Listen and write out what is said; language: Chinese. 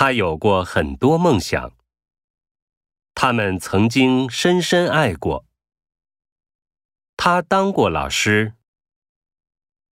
他有过很多梦想。他们曾经深深爱过。他当过老师。